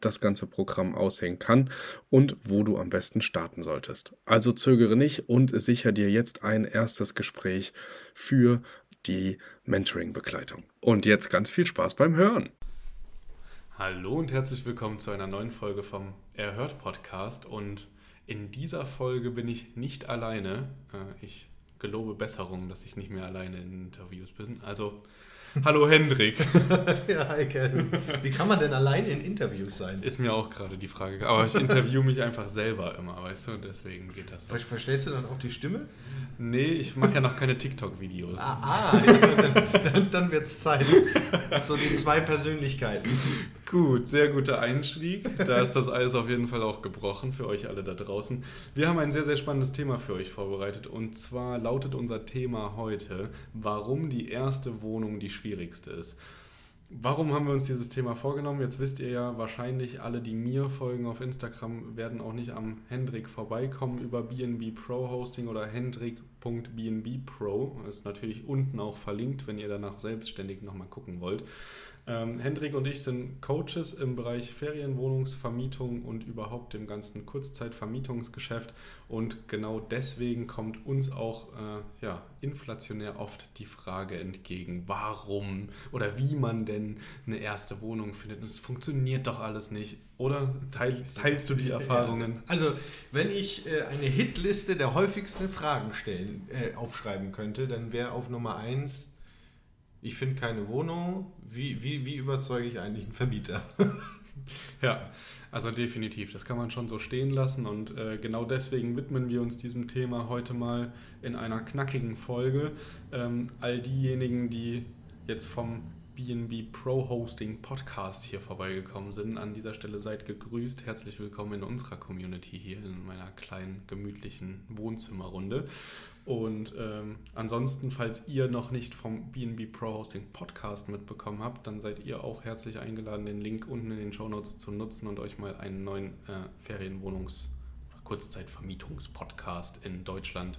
das ganze Programm aussehen kann und wo du am besten starten solltest. Also zögere nicht und sicher dir jetzt ein erstes Gespräch für die Mentoring-Begleitung. Und jetzt ganz viel Spaß beim Hören. Hallo und herzlich willkommen zu einer neuen Folge vom Erhört Podcast. Und in dieser Folge bin ich nicht alleine. Äh, ich gelobe Besserung, dass ich nicht mehr alleine in Interviews bin. Also Hallo Hendrik. ja, hi Ken. Wie kann man denn alleine in Interviews sein? Ist mir auch gerade die Frage. Aber ich interview mich einfach selber immer, weißt du? Deswegen geht das. So. Verstellst du dann auch die Stimme? Nee, ich mache ja noch keine TikTok-Videos. Ah, ah ja, dann, dann, dann wird es Zeit. So die zwei Persönlichkeiten. Gut, sehr guter Einstieg. Da ist das Eis auf jeden Fall auch gebrochen für euch alle da draußen. Wir haben ein sehr, sehr spannendes Thema für euch vorbereitet. Und zwar lautet unser Thema heute, warum die erste Wohnung die schwierigste ist. Warum haben wir uns dieses Thema vorgenommen? Jetzt wisst ihr ja wahrscheinlich, alle, die mir folgen auf Instagram, werden auch nicht am Hendrik vorbeikommen über BNB Pro Hosting oder hendrik.bnb Pro. Ist natürlich unten auch verlinkt, wenn ihr danach selbstständig nochmal gucken wollt. Ähm, Hendrik und ich sind Coaches im Bereich Ferienwohnungsvermietung und überhaupt dem ganzen Kurzzeitvermietungsgeschäft. Und genau deswegen kommt uns auch äh, ja, inflationär oft die Frage entgegen, warum oder wie man denn eine erste Wohnung findet. Und es funktioniert doch alles nicht. Oder teil, teilst du die Erfahrungen? Also, wenn ich äh, eine Hitliste der häufigsten Fragen stellen, äh, aufschreiben könnte, dann wäre auf Nummer 1 ich finde keine Wohnung, wie, wie, wie überzeuge ich eigentlich einen Vermieter? ja, also definitiv, das kann man schon so stehen lassen und äh, genau deswegen widmen wir uns diesem Thema heute mal in einer knackigen Folge. Ähm, all diejenigen, die jetzt vom BNB Pro Hosting Podcast hier vorbeigekommen sind. An dieser Stelle seid gegrüßt. Herzlich willkommen in unserer Community hier in meiner kleinen, gemütlichen Wohnzimmerrunde. Und ähm, ansonsten, falls ihr noch nicht vom BNB Pro Hosting Podcast mitbekommen habt, dann seid ihr auch herzlich eingeladen, den Link unten in den Show Notes zu nutzen und euch mal einen neuen äh, Ferienwohnungs- Kurzzeitvermietungs-Podcast in Deutschland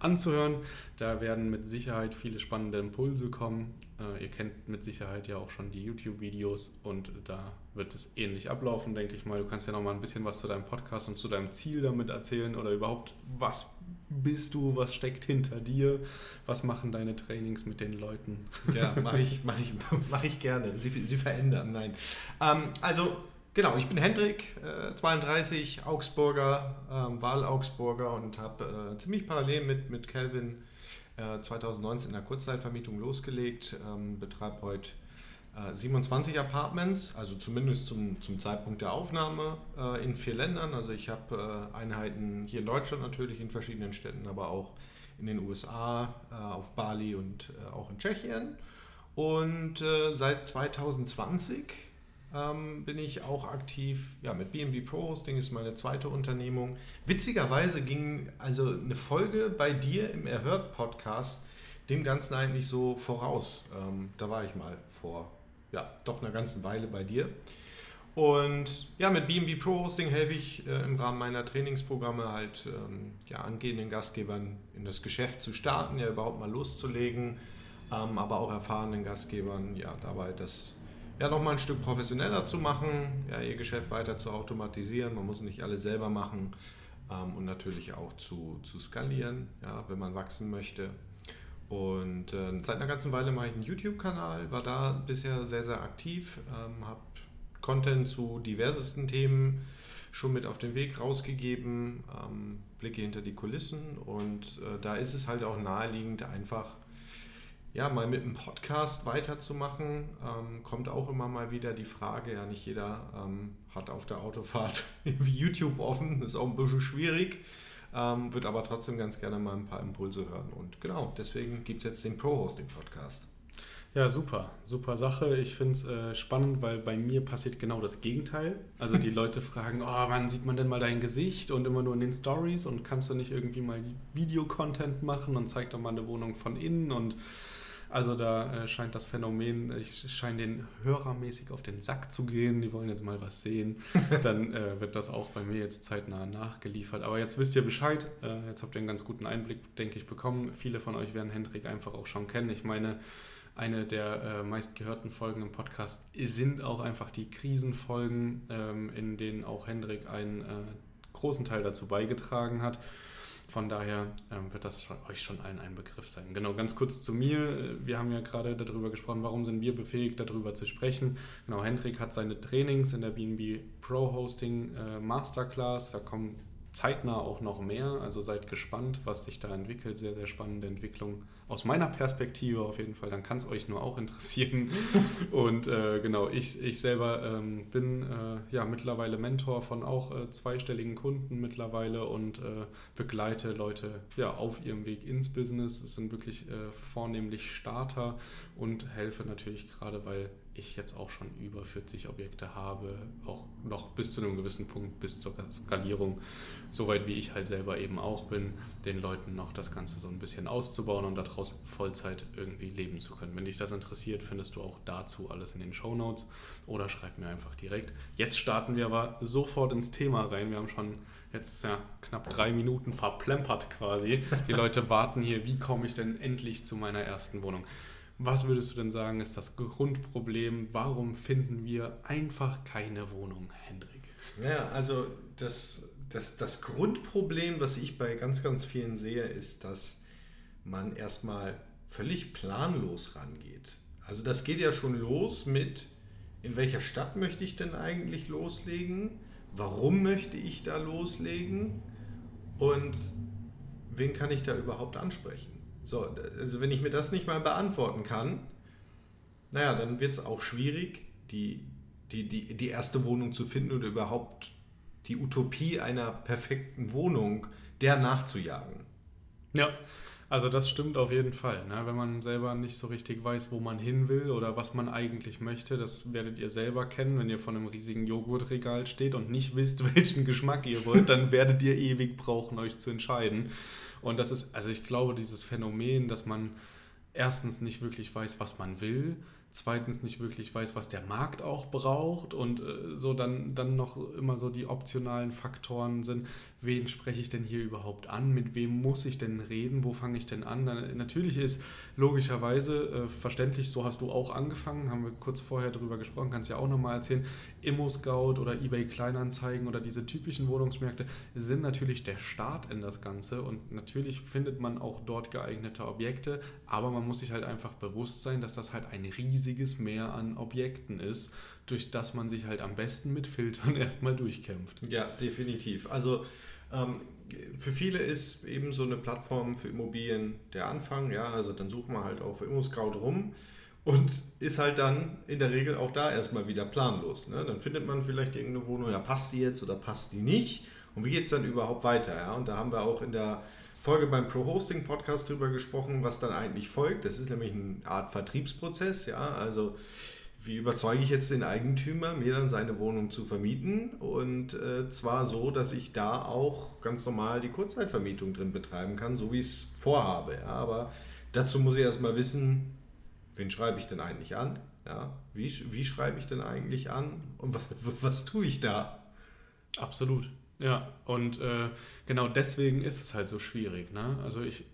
anzuhören. Da werden mit Sicherheit viele spannende Impulse kommen. Äh, ihr kennt mit Sicherheit ja auch schon die YouTube-Videos und da wird es ähnlich ablaufen, denke ich mal. Du kannst ja noch mal ein bisschen was zu deinem Podcast und zu deinem Ziel damit erzählen oder überhaupt, was bist du, was steckt hinter dir, was machen deine Trainings mit den Leuten? Ja, mache ich, mach ich, mach ich gerne. Sie, sie verändern, nein. Ähm, also, genau, ich bin Hendrik, äh, 32, Augsburger, ähm, Wahl-Augsburger und habe äh, ziemlich parallel mit, mit Calvin äh, 2019 in der Kurzzeitvermietung losgelegt, ähm, betreibe heute 27 äh, Apartments, also zumindest zum, zum Zeitpunkt der Aufnahme äh, in vier Ländern. Also ich habe äh, Einheiten hier in Deutschland natürlich in verschiedenen Städten, aber auch in den USA, auf Bali und auch in Tschechien. Und seit 2020 ähm, bin ich auch aktiv ja, mit BNB Pro Hosting, ist meine zweite Unternehmung. Witzigerweise ging also eine Folge bei dir im Erhört Podcast dem Ganzen eigentlich so voraus. Ähm, da war ich mal vor ja, doch einer ganzen Weile bei dir. Und ja, mit BNB Pro Hosting helfe ich äh, im Rahmen meiner Trainingsprogramme halt ähm, ja, angehenden Gastgebern in das Geschäft zu starten, ja überhaupt mal loszulegen, ähm, aber auch erfahrenen Gastgebern ja dabei das ja nochmal ein Stück professioneller zu machen, ja, ihr Geschäft weiter zu automatisieren. Man muss nicht alles selber machen ähm, und natürlich auch zu, zu skalieren, ja, wenn man wachsen möchte. Und äh, seit einer ganzen Weile mache ich einen YouTube-Kanal, war da bisher sehr, sehr aktiv, ähm, habe Content zu diversesten Themen schon mit auf den Weg rausgegeben, ähm, Blicke hinter die Kulissen und äh, da ist es halt auch naheliegend, einfach ja, mal mit einem Podcast weiterzumachen. Ähm, kommt auch immer mal wieder die Frage, ja, nicht jeder ähm, hat auf der Autofahrt YouTube offen, ist auch ein bisschen schwierig ähm, würde aber trotzdem ganz gerne mal ein paar Impulse hören. Und genau, deswegen gibt es jetzt den Pro-Hosting-Podcast. Ja, super, super Sache. Ich finde es äh, spannend, weil bei mir passiert genau das Gegenteil. Also die Leute fragen, oh, wann sieht man denn mal dein Gesicht und immer nur in den Stories und kannst du nicht irgendwie mal Videocontent machen und zeig doch mal eine Wohnung von innen und also da äh, scheint das Phänomen, ich scheine den hörermäßig auf den Sack zu gehen, die wollen jetzt mal was sehen. Dann äh, wird das auch bei mir jetzt zeitnah nachgeliefert. Aber jetzt wisst ihr Bescheid, äh, jetzt habt ihr einen ganz guten Einblick, denke ich, bekommen. Viele von euch werden Hendrik einfach auch schon kennen. Ich meine, eine der äh, meistgehörten Folgen im Podcast sind auch einfach die Krisenfolgen, ähm, in denen auch Hendrik einen äh, großen Teil dazu beigetragen hat. Von daher ähm, wird das euch schon allen ein Begriff sein. Genau, ganz kurz zu mir. Wir haben ja gerade darüber gesprochen, warum sind wir befähigt, darüber zu sprechen. Genau, Hendrik hat seine Trainings in der BNB Pro Hosting äh, Masterclass. Da kommen zeitnah auch noch mehr. Also seid gespannt, was sich da entwickelt. Sehr, sehr spannende Entwicklung aus meiner Perspektive auf jeden Fall. Dann kann es euch nur auch interessieren. Und äh, genau, ich, ich selber ähm, bin äh, ja mittlerweile Mentor von auch äh, zweistelligen Kunden mittlerweile und äh, begleite Leute ja auf ihrem Weg ins Business. Es sind wirklich äh, vornehmlich Starter und helfe natürlich gerade, weil ich jetzt auch schon über 40 Objekte habe, auch noch bis zu einem gewissen Punkt, bis zur Skalierung, soweit wie ich halt selber eben auch bin, den Leuten noch das Ganze so ein bisschen auszubauen und daraus Vollzeit irgendwie leben zu können. Wenn dich das interessiert, findest du auch dazu alles in den Show Notes oder schreib mir einfach direkt. Jetzt starten wir aber sofort ins Thema rein. Wir haben schon jetzt ja, knapp drei Minuten verplempert quasi. Die Leute warten hier, wie komme ich denn endlich zu meiner ersten Wohnung? Was würdest du denn sagen, ist das Grundproblem? Warum finden wir einfach keine Wohnung, Hendrik? Ja, also das, das, das Grundproblem, was ich bei ganz, ganz vielen sehe, ist, dass man erstmal völlig planlos rangeht. Also das geht ja schon los mit, in welcher Stadt möchte ich denn eigentlich loslegen? Warum möchte ich da loslegen? Und wen kann ich da überhaupt ansprechen? So, also wenn ich mir das nicht mal beantworten kann, naja, dann wird es auch schwierig, die, die, die, die erste Wohnung zu finden oder überhaupt die Utopie einer perfekten Wohnung der nachzujagen. Ja, also das stimmt auf jeden Fall. Ne? Wenn man selber nicht so richtig weiß, wo man hin will oder was man eigentlich möchte, das werdet ihr selber kennen, wenn ihr vor einem riesigen Joghurtregal steht und nicht wisst, welchen Geschmack ihr wollt, dann werdet ihr ewig brauchen, euch zu entscheiden. Und das ist, also ich glaube, dieses Phänomen, dass man erstens nicht wirklich weiß, was man will, zweitens nicht wirklich weiß, was der Markt auch braucht und äh, so dann, dann noch immer so die optionalen Faktoren sind, wen spreche ich denn hier überhaupt an, mit wem muss ich denn reden, wo fange ich denn an. Dann, natürlich ist logischerweise äh, verständlich, so hast du auch angefangen, haben wir kurz vorher darüber gesprochen, kannst ja auch nochmal erzählen, Immo-Scout oder eBay Kleinanzeigen oder diese typischen Wohnungsmärkte sind natürlich der Start in das Ganze und natürlich findet man auch dort geeignete Objekte, aber man muss sich halt einfach bewusst sein, dass das halt ein riesiges Meer an Objekten ist, durch das man sich halt am besten mit Filtern erstmal durchkämpft. Ja, definitiv. Also ähm, für viele ist eben so eine Plattform für Immobilien der Anfang, ja, also dann sucht man halt auf ImmoScout rum und ist halt dann in der Regel auch da erstmal wieder planlos. Ne? Dann findet man vielleicht irgendeine Wohnung, ja, passt die jetzt oder passt die nicht? Und wie geht es dann überhaupt weiter? Ja? Und da haben wir auch in der Folge beim Pro Hosting Podcast drüber gesprochen, was dann eigentlich folgt. Das ist nämlich eine Art Vertriebsprozess, ja, also wie überzeuge ich jetzt den Eigentümer, mir dann seine Wohnung zu vermieten? Und äh, zwar so, dass ich da auch ganz normal die Kurzzeitvermietung drin betreiben kann, so wie ich es vorhabe. Ja, aber dazu muss ich erstmal wissen, wen schreibe ich denn eigentlich an? Ja, wie, wie schreibe ich denn eigentlich an? Und was, was tue ich da? Absolut. Ja, und äh, genau deswegen ist es halt so schwierig. Ne? Also ich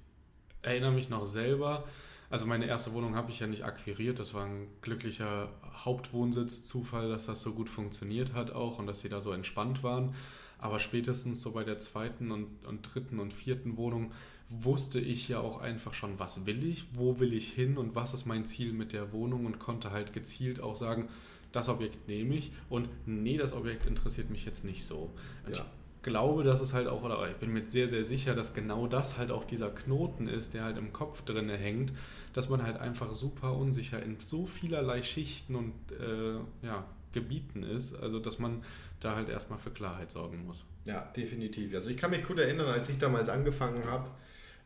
erinnere mich noch selber, also meine erste Wohnung habe ich ja nicht akquiriert. Das war ein glücklicher Hauptwohnsitz-Zufall, dass das so gut funktioniert hat auch und dass sie da so entspannt waren. Aber spätestens so bei der zweiten und, und dritten und vierten Wohnung wusste ich ja auch einfach schon, was will ich, wo will ich hin und was ist mein Ziel mit der Wohnung und konnte halt gezielt auch sagen, das Objekt nehme ich und nee, das Objekt interessiert mich jetzt nicht so. Ja glaube, dass es halt auch, oder ich bin mir sehr, sehr sicher, dass genau das halt auch dieser Knoten ist, der halt im Kopf drin hängt, dass man halt einfach super unsicher in so vielerlei Schichten und äh, ja, Gebieten ist, also dass man da halt erstmal für Klarheit sorgen muss. Ja, definitiv. Also ich kann mich gut erinnern, als ich damals angefangen habe,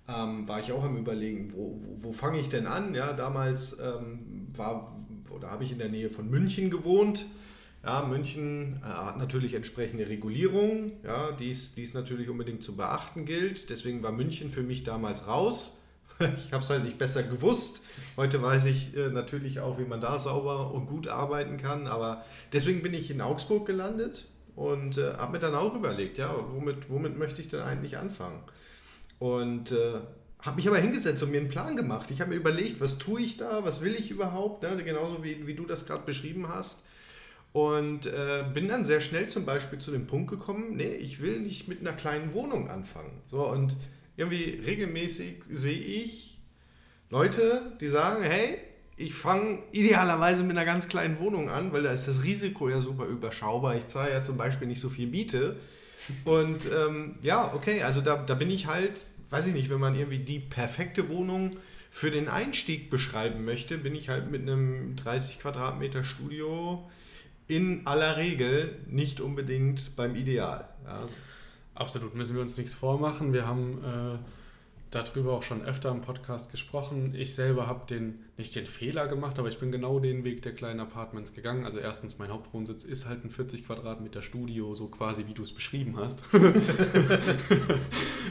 ähm, war ich auch am überlegen, wo, wo, wo fange ich denn an? Ja, damals ähm, war oder habe ich in der Nähe von München gewohnt. Ja, München äh, hat natürlich entsprechende Regulierungen, ja, die es natürlich unbedingt zu beachten gilt. Deswegen war München für mich damals raus. Ich habe es halt nicht besser gewusst. Heute weiß ich äh, natürlich auch, wie man da sauber und gut arbeiten kann. Aber deswegen bin ich in Augsburg gelandet und äh, habe mir dann auch überlegt, ja, womit, womit möchte ich denn eigentlich anfangen? Und äh, habe mich aber hingesetzt und mir einen Plan gemacht. Ich habe mir überlegt, was tue ich da, was will ich überhaupt, ne? genauso wie, wie du das gerade beschrieben hast. Und äh, bin dann sehr schnell zum Beispiel zu dem Punkt gekommen, nee, ich will nicht mit einer kleinen Wohnung anfangen. So, und irgendwie regelmäßig sehe ich Leute, die sagen, hey, ich fange idealerweise mit einer ganz kleinen Wohnung an, weil da ist das Risiko ja super überschaubar. Ich zahle ja zum Beispiel nicht so viel Miete. Und ähm, ja, okay, also da, da bin ich halt, weiß ich nicht, wenn man irgendwie die perfekte Wohnung für den Einstieg beschreiben möchte, bin ich halt mit einem 30 Quadratmeter Studio in aller Regel nicht unbedingt beim Ideal. Ja. Absolut, müssen wir uns nichts vormachen. Wir haben äh, darüber auch schon öfter im Podcast gesprochen. Ich selber habe den nicht den Fehler gemacht, aber ich bin genau den Weg der kleinen Apartments gegangen. Also erstens, mein Hauptwohnsitz ist halt ein 40 Quadratmeter Studio, so quasi wie du es beschrieben hast.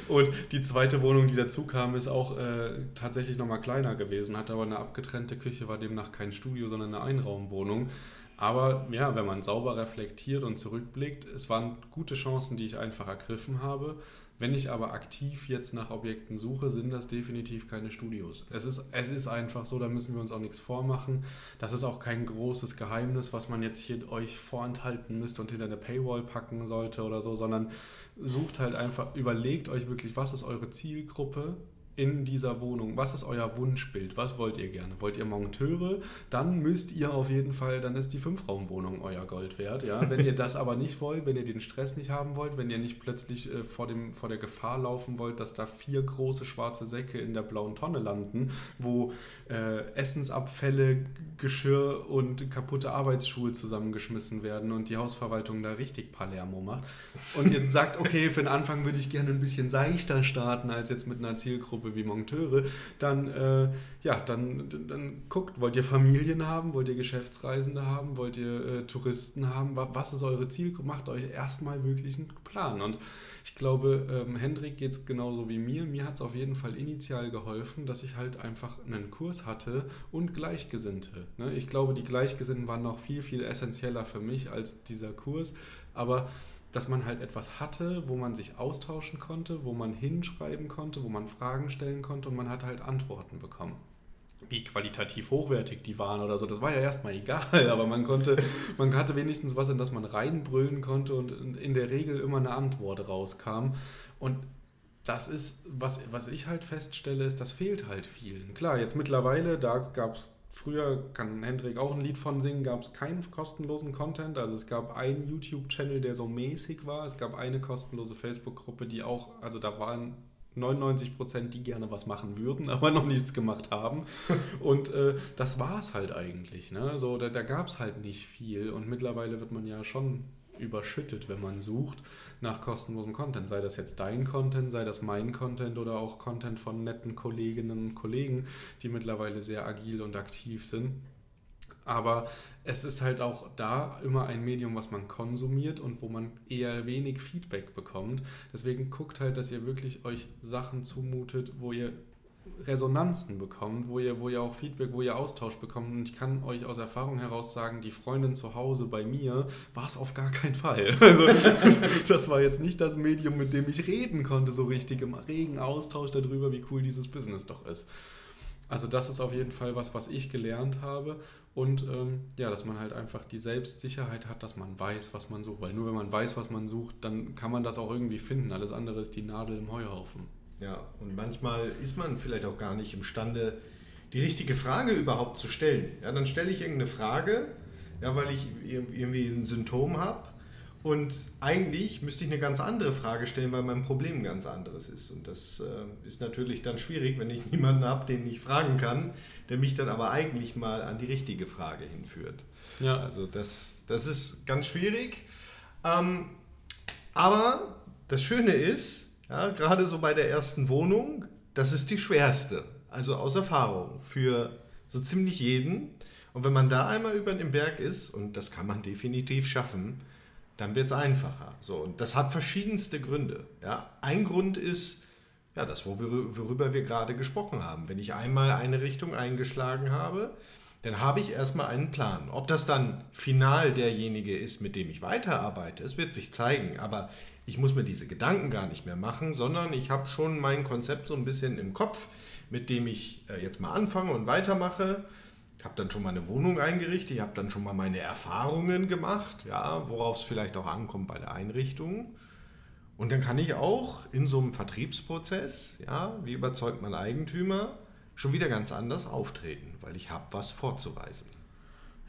und die zweite Wohnung, die dazu kam, ist auch äh, tatsächlich nochmal kleiner gewesen, hatte aber eine abgetrennte Küche, war demnach kein Studio, sondern eine Einraumwohnung. Aber ja, wenn man sauber reflektiert und zurückblickt, es waren gute Chancen, die ich einfach ergriffen habe. Wenn ich aber aktiv jetzt nach Objekten suche, sind das definitiv keine Studios. Es ist, es ist einfach so, da müssen wir uns auch nichts vormachen. Das ist auch kein großes Geheimnis, was man jetzt hier euch vorenthalten müsste und hinter eine Paywall packen sollte oder so, sondern sucht halt einfach, überlegt euch wirklich, was ist eure Zielgruppe, in dieser Wohnung? Was ist euer Wunschbild? Was wollt ihr gerne? Wollt ihr Monteure? Dann müsst ihr auf jeden Fall, dann ist die Fünfraumwohnung euer Gold wert. Ja? Wenn ihr das aber nicht wollt, wenn ihr den Stress nicht haben wollt, wenn ihr nicht plötzlich äh, vor, dem, vor der Gefahr laufen wollt, dass da vier große schwarze Säcke in der blauen Tonne landen, wo äh, Essensabfälle, Geschirr und kaputte Arbeitsschuhe zusammengeschmissen werden und die Hausverwaltung da richtig Palermo macht. Und ihr sagt, okay, für den Anfang würde ich gerne ein bisschen seichter starten als jetzt mit einer Zielgruppe Zielgruppe wie Monteure, dann, äh, ja, dann, dann guckt, wollt ihr Familien haben, wollt ihr Geschäftsreisende haben, wollt ihr äh, Touristen haben, was ist eure Zielgruppe? Macht euch erstmal wirklich einen Plan. Und ich glaube, ähm, Hendrik geht es genauso wie mir. Mir hat es auf jeden Fall initial geholfen, dass ich halt einfach einen Kurs hatte und Gleichgesinnte. Ne? Ich glaube, die Gleichgesinnten waren noch viel, viel essentieller für mich als dieser Kurs. Aber dass man halt etwas hatte, wo man sich austauschen konnte, wo man hinschreiben konnte, wo man Fragen stellen konnte und man hat halt Antworten bekommen. Wie qualitativ hochwertig die waren oder so, das war ja erstmal egal, aber man konnte, man hatte wenigstens was, in das man reinbrüllen konnte und in der Regel immer eine Antwort rauskam. Und das ist, was, was ich halt feststelle, ist, das fehlt halt vielen. Klar, jetzt mittlerweile, da gab es Früher kann Hendrik auch ein Lied von singen, gab es keinen kostenlosen Content. Also es gab einen YouTube-Channel, der so mäßig war. Es gab eine kostenlose Facebook-Gruppe, die auch, also da waren 99 Prozent, die gerne was machen würden, aber noch nichts gemacht haben. Und äh, das war es halt eigentlich. Ne? So, da da gab es halt nicht viel. Und mittlerweile wird man ja schon überschüttet, wenn man sucht nach kostenlosem Content. Sei das jetzt dein Content, sei das mein Content oder auch Content von netten Kolleginnen und Kollegen, die mittlerweile sehr agil und aktiv sind. Aber es ist halt auch da immer ein Medium, was man konsumiert und wo man eher wenig Feedback bekommt. Deswegen guckt halt, dass ihr wirklich euch Sachen zumutet, wo ihr Resonanzen bekommt, wo ihr, wo ihr auch Feedback, wo ihr Austausch bekommt. Und ich kann euch aus Erfahrung heraus sagen, die Freundin zu Hause bei mir war es auf gar keinen Fall. Also das war jetzt nicht das Medium, mit dem ich reden konnte, so richtig im regen Austausch darüber, wie cool dieses Business doch ist. Also das ist auf jeden Fall was, was ich gelernt habe. Und ähm, ja, dass man halt einfach die Selbstsicherheit hat, dass man weiß, was man sucht. Weil nur wenn man weiß, was man sucht, dann kann man das auch irgendwie finden. Alles andere ist die Nadel im Heuhaufen. Ja, und manchmal ist man vielleicht auch gar nicht imstande, die richtige Frage überhaupt zu stellen. Ja, dann stelle ich irgendeine Frage, ja, weil ich irgendwie ein Symptom habe. Und eigentlich müsste ich eine ganz andere Frage stellen, weil mein Problem ein ganz anderes ist. Und das äh, ist natürlich dann schwierig, wenn ich niemanden habe, den ich fragen kann, der mich dann aber eigentlich mal an die richtige Frage hinführt. Ja. Also das, das ist ganz schwierig. Ähm, aber das Schöne ist, ja, gerade so bei der ersten Wohnung, das ist die schwerste. Also aus Erfahrung für so ziemlich jeden. Und wenn man da einmal über den Berg ist, und das kann man definitiv schaffen, dann wird es einfacher. So, und das hat verschiedenste Gründe. Ja. Ein Grund ist, ja, das, worüber wir gerade gesprochen haben. Wenn ich einmal eine Richtung eingeschlagen habe, dann habe ich erstmal einen Plan. Ob das dann final derjenige ist, mit dem ich weiterarbeite, es wird sich zeigen. Aber ich muss mir diese Gedanken gar nicht mehr machen, sondern ich habe schon mein Konzept so ein bisschen im Kopf, mit dem ich äh, jetzt mal anfange und weitermache. Ich habe dann schon mal eine Wohnung eingerichtet, ich habe dann schon mal meine Erfahrungen gemacht, ja, worauf es vielleicht auch ankommt bei der Einrichtung. Und dann kann ich auch in so einem Vertriebsprozess, ja, wie überzeugt man Eigentümer, schon wieder ganz anders auftreten, weil ich habe was vorzuweisen.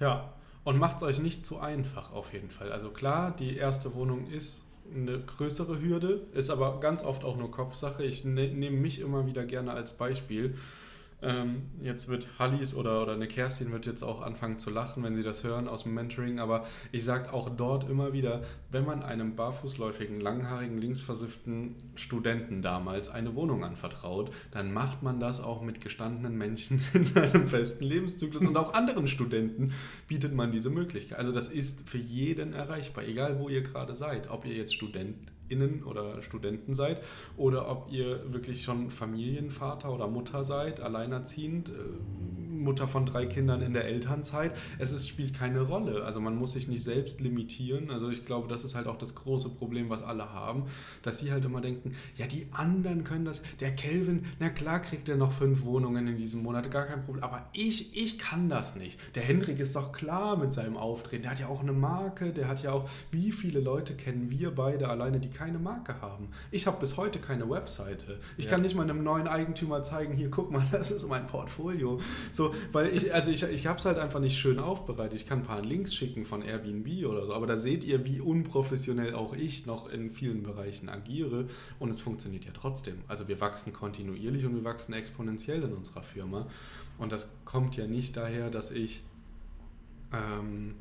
Ja, und macht es euch nicht zu einfach auf jeden Fall. Also klar, die erste Wohnung ist eine größere Hürde, ist aber ganz oft auch nur Kopfsache. Ich ne, nehme mich immer wieder gerne als Beispiel. Ähm, jetzt wird Hallis oder, oder eine Kerstin wird jetzt auch anfangen zu lachen, wenn sie das hören aus dem Mentoring, aber ich sage auch dort immer wieder, wenn man einem barfußläufigen, langhaarigen, linksversifften Studenten damals eine Wohnung anvertraut, dann macht man das auch mit gestandenen Menschen in einem festen Lebenszyklus. Und auch anderen Studenten bietet man diese Möglichkeit. Also das ist für jeden erreichbar, egal wo ihr gerade seid, ob ihr jetzt Student Innen oder Studenten seid oder ob ihr wirklich schon Familienvater oder Mutter seid, alleinerziehend, äh, Mutter von drei Kindern in der Elternzeit. Es ist, spielt keine Rolle. Also man muss sich nicht selbst limitieren. Also ich glaube, das ist halt auch das große Problem, was alle haben, dass sie halt immer denken, ja, die anderen können das. Der Kelvin, na klar kriegt er noch fünf Wohnungen in diesem Monat, gar kein Problem. Aber ich, ich kann das nicht. Der Hendrik ist doch klar mit seinem Auftreten. Der hat ja auch eine Marke, der hat ja auch, wie viele Leute kennen wir beide alleine, die keine Marke haben. Ich habe bis heute keine Webseite. Ich ja. kann nicht mal einem neuen Eigentümer zeigen, hier, guck mal, das ist mein Portfolio. So, weil ich, also ich, ich habe es halt einfach nicht schön aufbereitet. Ich kann ein paar Links schicken von Airbnb oder so, aber da seht ihr, wie unprofessionell auch ich noch in vielen Bereichen agiere und es funktioniert ja trotzdem. Also wir wachsen kontinuierlich und wir wachsen exponentiell in unserer Firma und das kommt ja nicht daher, dass ich ähm,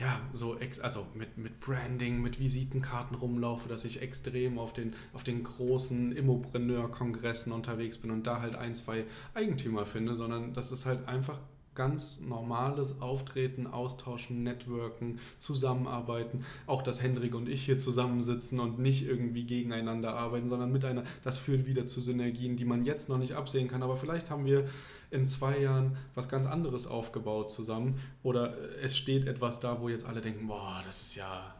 ja, so also mit, mit Branding, mit Visitenkarten rumlaufe, dass ich extrem auf den, auf den großen Immopreneur-Kongressen unterwegs bin und da halt ein, zwei Eigentümer finde, sondern das ist halt einfach ganz normales Auftreten, Austauschen, Networken, Zusammenarbeiten. Auch, dass Hendrik und ich hier zusammensitzen und nicht irgendwie gegeneinander arbeiten, sondern miteinander. Das führt wieder zu Synergien, die man jetzt noch nicht absehen kann. Aber vielleicht haben wir in zwei Jahren was ganz anderes aufgebaut zusammen. Oder es steht etwas da, wo jetzt alle denken, boah, das ist ja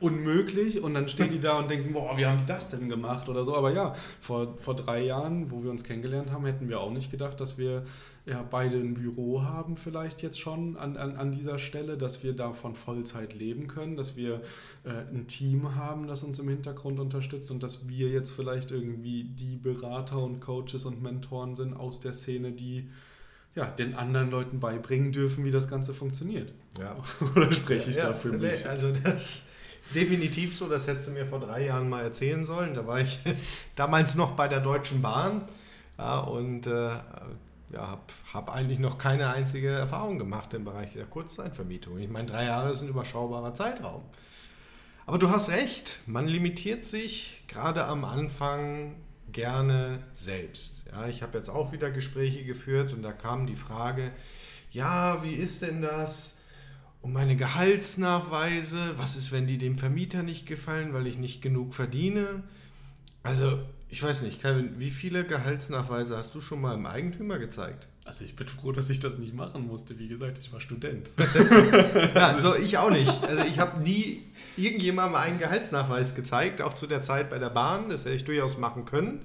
unmöglich und dann stehen die da und denken, boah, wie haben die das denn gemacht oder so. Aber ja, vor, vor drei Jahren, wo wir uns kennengelernt haben, hätten wir auch nicht gedacht, dass wir ja beide ein Büro haben vielleicht jetzt schon an, an, an dieser Stelle, dass wir davon Vollzeit leben können, dass wir äh, ein Team haben, das uns im Hintergrund unterstützt und dass wir jetzt vielleicht irgendwie die Berater und Coaches und Mentoren sind aus der Szene, die ja, den anderen Leuten beibringen dürfen, wie das Ganze funktioniert. Ja. Oder spreche ich ja, da für mich? Also das definitiv so, das hättest du mir vor drei Jahren mal erzählen sollen. Da war ich damals noch bei der Deutschen Bahn ja, und äh, ja, habe hab eigentlich noch keine einzige Erfahrung gemacht im Bereich der Kurzzeitvermietung. Ich meine, drei Jahre ist ein überschaubarer Zeitraum. Aber du hast recht, man limitiert sich gerade am Anfang gerne selbst. Ja, ich habe jetzt auch wieder Gespräche geführt und da kam die Frage, ja, wie ist denn das? Um meine Gehaltsnachweise, was ist, wenn die dem Vermieter nicht gefallen, weil ich nicht genug verdiene. Also, ich weiß nicht, Calvin, wie viele Gehaltsnachweise hast du schon mal im Eigentümer gezeigt? Also ich bin froh, dass ich das nicht machen musste. Wie gesagt, ich war Student. ja, also ich auch nicht. Also ich habe nie irgendjemandem einen Gehaltsnachweis gezeigt, auch zu der Zeit bei der Bahn. Das hätte ich durchaus machen können.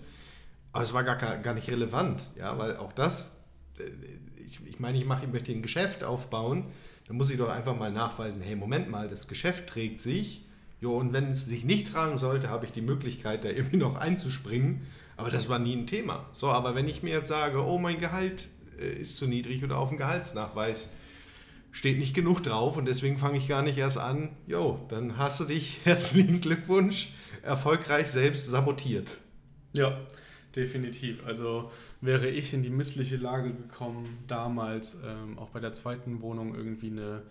Aber es war gar, gar nicht relevant, ja, weil auch das, äh, ich, ich meine, ich mache, ich möchte ein Geschäft aufbauen dann muss ich doch einfach mal nachweisen, hey, Moment mal, das Geschäft trägt sich. Jo, und wenn es sich nicht tragen sollte, habe ich die Möglichkeit, da irgendwie noch einzuspringen. Aber das war nie ein Thema. So, aber wenn ich mir jetzt sage, oh, mein Gehalt äh, ist zu niedrig oder auf dem Gehaltsnachweis steht nicht genug drauf und deswegen fange ich gar nicht erst an, jo, dann hast du dich, herzlichen Glückwunsch, erfolgreich selbst sabotiert. Ja, definitiv. Also wäre ich in die missliche Lage gekommen, damals ähm, auch bei der zweiten Wohnung irgendwie eine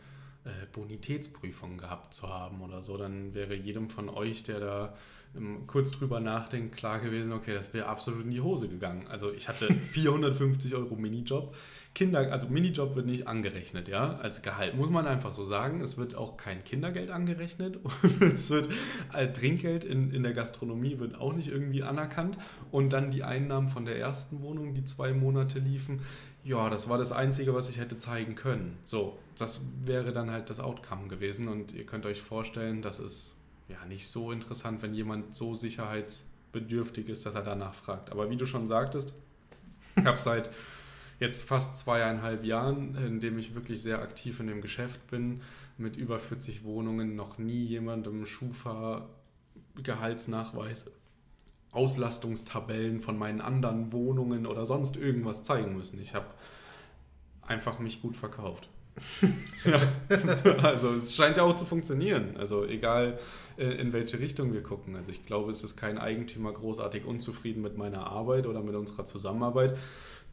Bonitätsprüfung gehabt zu haben oder so, dann wäre jedem von euch, der da ähm, kurz drüber nachdenkt, klar gewesen, okay, das wäre absolut in die Hose gegangen. Also ich hatte 450 Euro Minijob. Kinder, also Minijob wird nicht angerechnet, ja, als Gehalt, muss man einfach so sagen. Es wird auch kein Kindergeld angerechnet und es wird als Trinkgeld in, in der Gastronomie wird auch nicht irgendwie anerkannt. Und dann die Einnahmen von der ersten Wohnung, die zwei Monate liefen, ja, das war das Einzige, was ich hätte zeigen können. So, das wäre dann halt das Outcome gewesen und ihr könnt euch vorstellen, das ist ja nicht so interessant, wenn jemand so sicherheitsbedürftig ist, dass er danach fragt. Aber wie du schon sagtest, ich habe seit jetzt fast zweieinhalb Jahren, in dem ich wirklich sehr aktiv in dem Geschäft bin, mit über 40 Wohnungen, noch nie jemandem Schufa Gehaltsnachweis, Auslastungstabellen von meinen anderen Wohnungen oder sonst irgendwas zeigen müssen. Ich habe einfach mich gut verkauft. ja. Also es scheint ja auch zu funktionieren. Also egal äh, in welche Richtung wir gucken. Also ich glaube, es ist kein Eigentümer großartig unzufrieden mit meiner Arbeit oder mit unserer Zusammenarbeit.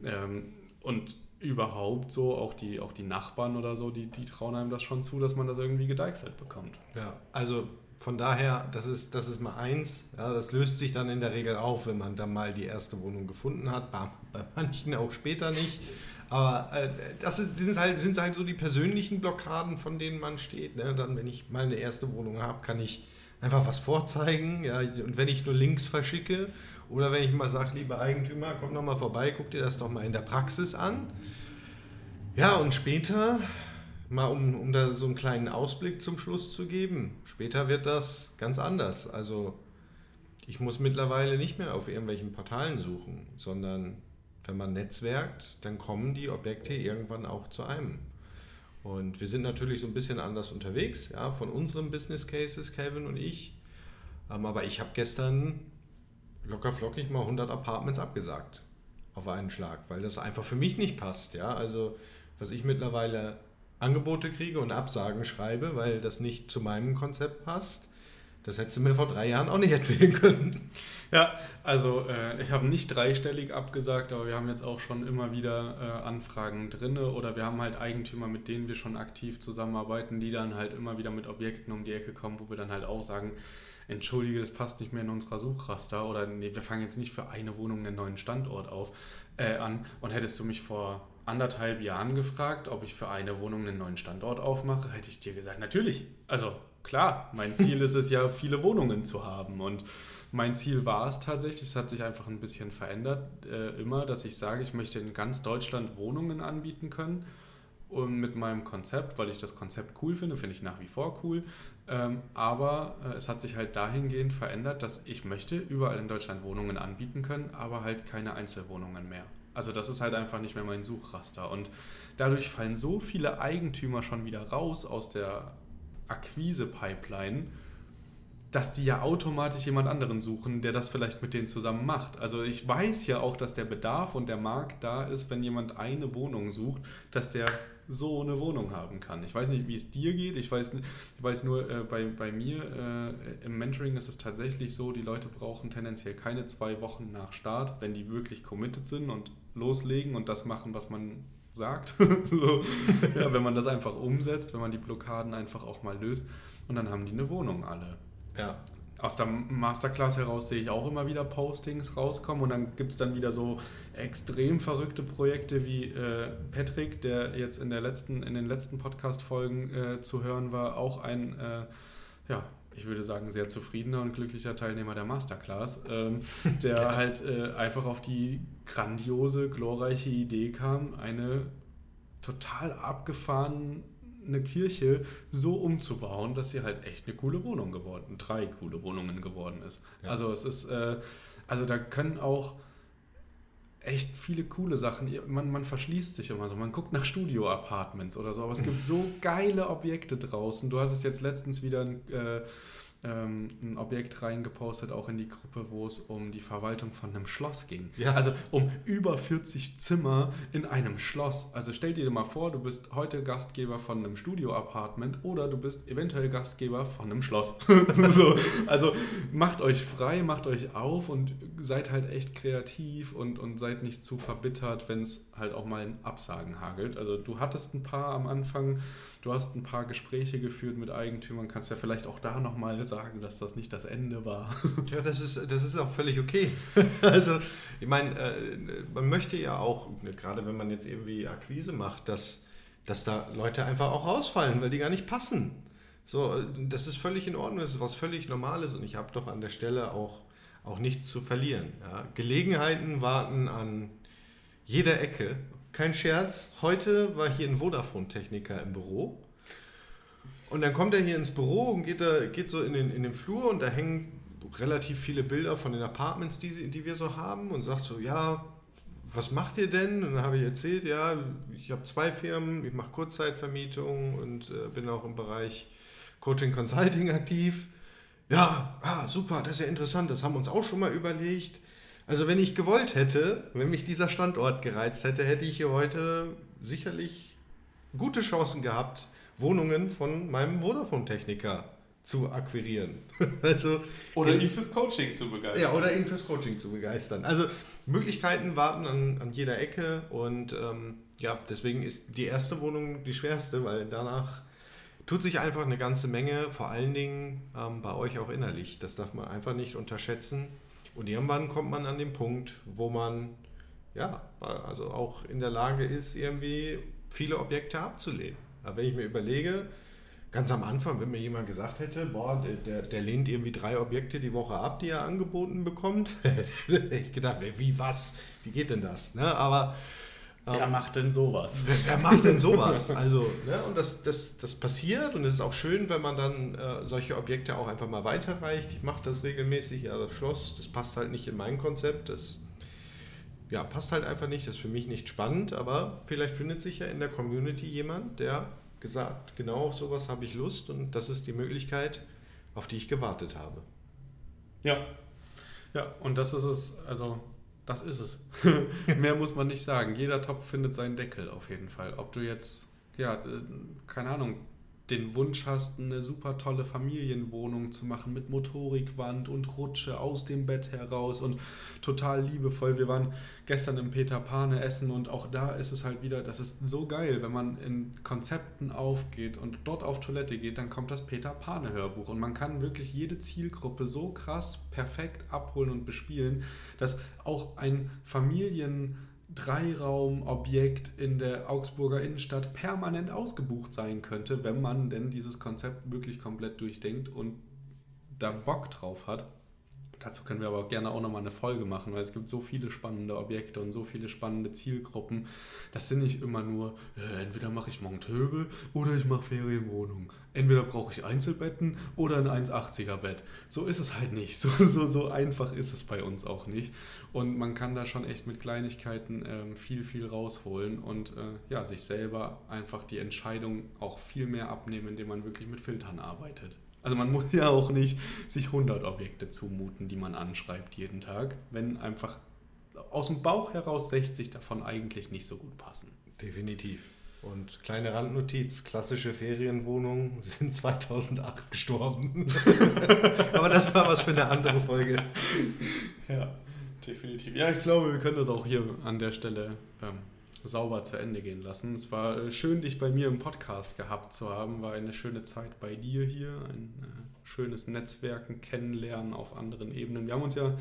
Ähm, und überhaupt so, auch die, auch die Nachbarn oder so, die, die trauen einem das schon zu, dass man das irgendwie gedeichselt bekommt. Ja, also von daher, das ist, das ist mal eins. Ja, das löst sich dann in der Regel auf, wenn man dann mal die erste Wohnung gefunden hat. Bei, bei manchen auch später nicht. Aber äh, das sind halt, sind halt so die persönlichen Blockaden, von denen man steht. Ne? Dann, wenn ich mal eine erste Wohnung habe, kann ich einfach was vorzeigen. Ja? Und wenn ich nur Links verschicke oder wenn ich mal sage, lieber Eigentümer, komm doch mal vorbei, guck dir das doch mal in der Praxis an. Ja, und später, mal um, um da so einen kleinen Ausblick zum Schluss zu geben, später wird das ganz anders. Also ich muss mittlerweile nicht mehr auf irgendwelchen Portalen suchen, sondern wenn man netzwerkt, dann kommen die Objekte irgendwann auch zu einem. Und wir sind natürlich so ein bisschen anders unterwegs, ja, von unseren Business Cases, Kevin und ich. Ähm, aber ich habe gestern locker flockig mal 100 Apartments abgesagt auf einen Schlag, weil das einfach für mich nicht passt. Ja, also was ich mittlerweile Angebote kriege und Absagen schreibe, weil das nicht zu meinem Konzept passt, das hättest du mir vor drei Jahren auch nicht erzählen können. Ja, also äh, ich habe nicht dreistellig abgesagt, aber wir haben jetzt auch schon immer wieder äh, Anfragen drin. Oder wir haben halt Eigentümer, mit denen wir schon aktiv zusammenarbeiten, die dann halt immer wieder mit Objekten um die Ecke kommen, wo wir dann halt auch sagen, entschuldige, das passt nicht mehr in unserer Suchraster. Oder nee, wir fangen jetzt nicht für eine Wohnung einen neuen Standort auf äh, an. Und hättest du mich vor anderthalb Jahren gefragt, ob ich für eine Wohnung einen neuen Standort aufmache, hätte ich dir gesagt, natürlich. Also klar, mein Ziel ist es ja, viele Wohnungen zu haben. Und mein Ziel war es tatsächlich, es hat sich einfach ein bisschen verändert, äh, immer, dass ich sage, ich möchte in ganz Deutschland Wohnungen anbieten können. Und mit meinem Konzept, weil ich das Konzept cool finde, finde ich nach wie vor cool. Ähm, aber äh, es hat sich halt dahingehend verändert, dass ich möchte überall in Deutschland Wohnungen anbieten können, aber halt keine Einzelwohnungen mehr. Also das ist halt einfach nicht mehr mein Suchraster. Und dadurch fallen so viele Eigentümer schon wieder raus aus der Akquise-Pipeline, dass die ja automatisch jemand anderen suchen, der das vielleicht mit denen zusammen macht. Also ich weiß ja auch, dass der Bedarf und der Markt da ist, wenn jemand eine Wohnung sucht, dass der so eine Wohnung haben kann. Ich weiß nicht, wie es dir geht. Ich weiß, ich weiß nur, äh, bei, bei mir äh, im Mentoring ist es tatsächlich so, die Leute brauchen tendenziell keine zwei Wochen nach Start, wenn die wirklich committed sind und loslegen und das machen, was man sagt. so, ja, wenn man das einfach umsetzt, wenn man die Blockaden einfach auch mal löst und dann haben die eine Wohnung alle. Ja. Aus der Masterclass heraus sehe ich auch immer wieder Postings rauskommen und dann gibt es dann wieder so extrem verrückte Projekte wie äh, Patrick, der jetzt in, der letzten, in den letzten Podcast-Folgen äh, zu hören war, auch ein, äh, ja, ich würde sagen, sehr zufriedener und glücklicher Teilnehmer der Masterclass, ähm, der ja. halt äh, einfach auf die grandiose, glorreiche Idee kam, eine total abgefahrene Kirche so umzubauen, dass sie halt echt eine coole Wohnung geworden, drei coole Wohnungen geworden ist. Ja. Also es ist, äh, also da können auch echt viele coole Sachen. Man, man verschließt sich immer so. Man guckt nach Studio-Apartments oder so, aber es gibt so geile Objekte draußen. Du hattest jetzt letztens wieder ein, äh, ähm, ein Objekt reingepostet, auch in die Gruppe, wo es um die Verwaltung von einem Schloss ging. Ja. Also um über 40 Zimmer in einem Schloss. Also stell dir mal vor, du bist heute Gastgeber von einem Studio-Apartment oder du bist eventuell Gastgeber von einem Schloss. so, also macht euch frei, macht euch auf und seid halt echt kreativ und, und seid nicht zu verbittert, wenn es halt auch mal in Absagen hagelt. Also du hattest ein paar am Anfang, du hast ein paar Gespräche geführt mit Eigentümern, kannst ja vielleicht auch da nochmal sagen, dass das nicht das Ende war. Ja, das ist, das ist auch völlig okay. also, ich meine, äh, man möchte ja auch, gerade wenn man jetzt irgendwie Akquise macht, dass, dass da Leute einfach auch rausfallen, weil die gar nicht passen. So, das ist völlig in Ordnung, das ist was völlig Normales und ich habe doch an der Stelle auch, auch nichts zu verlieren. Ja. Gelegenheiten warten an jeder Ecke. Kein Scherz, heute war hier ein Vodafone-Techniker im Büro und dann kommt er hier ins Büro und geht, da, geht so in den, in den Flur und da hängen relativ viele Bilder von den Apartments, die, die wir so haben und sagt so, ja, was macht ihr denn? Und dann habe ich erzählt, ja, ich habe zwei Firmen, ich mache Kurzzeitvermietung und äh, bin auch im Bereich Coaching Consulting aktiv. Ja, ah, super, das ist ja interessant, das haben wir uns auch schon mal überlegt. Also wenn ich gewollt hätte, wenn mich dieser Standort gereizt hätte, hätte ich hier heute sicherlich gute Chancen gehabt, Wohnungen von meinem Vodafone-Techniker zu akquirieren. also, oder ihn fürs Coaching zu begeistern. Ja, oder ihn fürs Coaching zu begeistern. Also Möglichkeiten warten an, an jeder Ecke und ähm, ja, deswegen ist die erste Wohnung die schwerste, weil danach tut sich einfach eine ganze Menge, vor allen Dingen ähm, bei euch auch innerlich. Das darf man einfach nicht unterschätzen. Und irgendwann kommt man an den Punkt, wo man ja, also auch in der Lage ist, irgendwie viele Objekte abzulehnen. Aber wenn ich mir überlege, ganz am Anfang, wenn mir jemand gesagt hätte, boah, der, der, lehnt irgendwie drei Objekte die Woche ab, die er angeboten bekommt, hätte ich gedacht, wie was? Wie geht denn das? Ne? Aber Wer ähm, macht denn sowas? Wer, wer macht denn sowas? Also, ne, und das, das, das passiert und es ist auch schön, wenn man dann äh, solche Objekte auch einfach mal weiterreicht. Ich mache das regelmäßig, ja, das Schloss, das passt halt nicht in mein Konzept, das ja, passt halt einfach nicht, das ist für mich nicht spannend, aber vielleicht findet sich ja in der Community jemand, der gesagt, genau auf sowas habe ich Lust und das ist die Möglichkeit, auf die ich gewartet habe. Ja. Ja, und das ist es, also das ist es. Mehr muss man nicht sagen. Jeder Topf findet seinen Deckel auf jeden Fall. Ob du jetzt, ja, äh, keine Ahnung, den Wunsch hast, eine super tolle Familienwohnung zu machen mit Motorikwand und Rutsche aus dem Bett heraus und total liebevoll. Wir waren gestern im Peter Pane essen und auch da ist es halt wieder, das ist so geil, wenn man in Konzepten aufgeht und dort auf Toilette geht, dann kommt das Peter Pane Hörbuch und man kann wirklich jede Zielgruppe so krass perfekt abholen und bespielen, dass auch ein Familien Dreiraumobjekt in der Augsburger Innenstadt permanent ausgebucht sein könnte, wenn man denn dieses Konzept wirklich komplett durchdenkt und da Bock drauf hat. Dazu können wir aber gerne auch nochmal eine Folge machen, weil es gibt so viele spannende Objekte und so viele spannende Zielgruppen. Das sind nicht immer nur, äh, entweder mache ich Monteure oder ich mache Ferienwohnungen. Entweder brauche ich Einzelbetten oder ein 1,80er Bett. So ist es halt nicht. So, so, so einfach ist es bei uns auch nicht. Und man kann da schon echt mit Kleinigkeiten ähm, viel, viel rausholen und äh, ja, sich selber einfach die Entscheidung auch viel mehr abnehmen, indem man wirklich mit Filtern arbeitet. Also man muss ja auch nicht sich 100 Objekte zumuten, die man anschreibt jeden Tag, wenn einfach aus dem Bauch heraus 60 davon eigentlich nicht so gut passen. Definitiv. Und kleine Randnotiz, klassische Ferienwohnungen sind 2008 gestorben. Aber das war was für eine andere Folge. Ja, definitiv. Ja, ich glaube, wir können das auch hier an der Stelle ähm, sauber zu Ende gehen lassen. Es war äh, schön, dich bei mir im Podcast gehabt zu haben. War eine schöne Zeit bei dir hier. Ein äh, schönes Netzwerken, Kennenlernen auf anderen Ebenen. Wir haben uns ja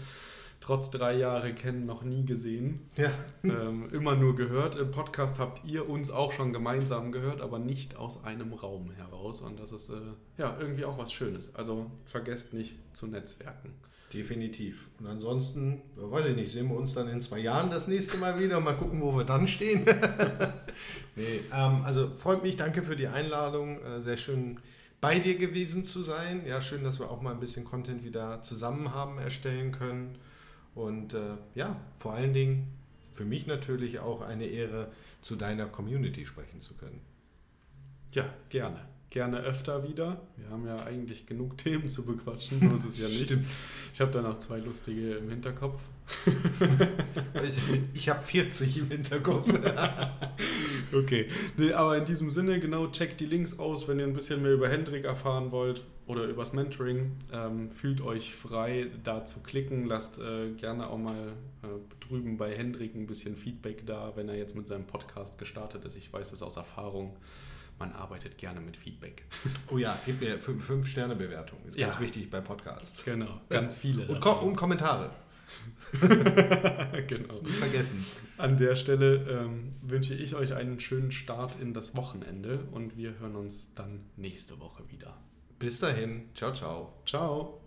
trotz drei Jahre kennen noch nie gesehen. Ja. Ähm, immer nur gehört. Im Podcast habt ihr uns auch schon gemeinsam gehört, aber nicht aus einem Raum heraus. Und das ist äh, ja irgendwie auch was Schönes. Also vergesst nicht zu netzwerken. Definitiv. Und ansonsten, weiß ich nicht, sehen wir uns dann in zwei Jahren das nächste Mal wieder mal gucken, wo wir dann stehen. nee, ähm, also freut mich, danke für die Einladung. Äh, sehr schön bei dir gewesen zu sein. Ja, schön, dass wir auch mal ein bisschen Content wieder zusammen haben erstellen können. Und äh, ja, vor allen Dingen für mich natürlich auch eine Ehre, zu deiner Community sprechen zu können. Ja, gerne. Gerne öfter wieder. Wir haben ja eigentlich genug Themen zu bequatschen, so ist es ja nicht. Stimmt. Ich habe da noch zwei lustige im Hinterkopf. ich habe 40 im Hinterkopf. okay, nee, aber in diesem Sinne, genau, checkt die Links aus, wenn ihr ein bisschen mehr über Hendrik erfahren wollt oder übers Mentoring. Ähm, fühlt euch frei, da zu klicken. Lasst äh, gerne auch mal äh, drüben bei Hendrik ein bisschen Feedback da, wenn er jetzt mit seinem Podcast gestartet ist. Ich weiß das aus Erfahrung man arbeitet gerne mit Feedback. Oh ja, gib mir 5-Sterne-Bewertung. Ist ja. ganz wichtig bei Podcasts. Genau, ganz viele. Und, Ko und Kommentare. genau. Nicht vergessen. An der Stelle ähm, wünsche ich euch einen schönen Start in das Wochenende und wir hören uns dann nächste Woche wieder. Bis dahin. Ciao, ciao. Ciao.